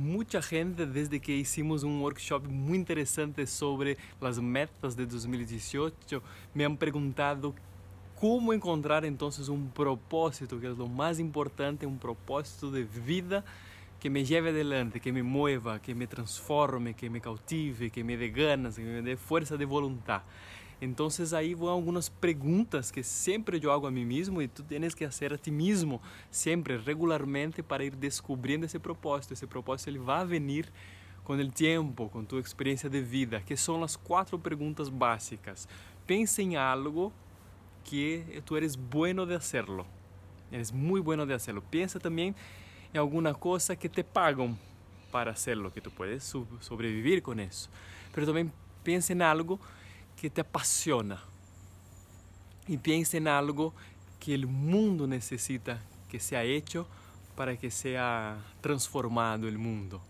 mucha gente desde que hicimos un workshop muy interesante sobre las metas de 2018 me han preguntado cómo encontrar entonces un propósito, que es lo más importante, un propósito de vida que me lleve adelante, que me mueva, que me transforme, que me cautive, que me dé ganas, que me dé fuerza de voluntad. Entonces ahí van algunas preguntas que siempre yo hago a mí mismo y tú tienes que hacer a ti mismo, siempre, regularmente, para ir descubriendo ese propósito. Ese propósito ele va a venir con el tiempo, con tu experiencia de vida, que son las cuatro preguntas básicas. Pensa en algo que tú eres bueno de hacerlo. Eres muy bueno de hacerlo. Piensa también en alguna cosa que te pagan para hacerlo, que tú puedes sobrevivir con eso. Pero también piensa en algo que te apasiona y piensa en algo que el mundo necesita que sea hecho para que sea transformado el mundo.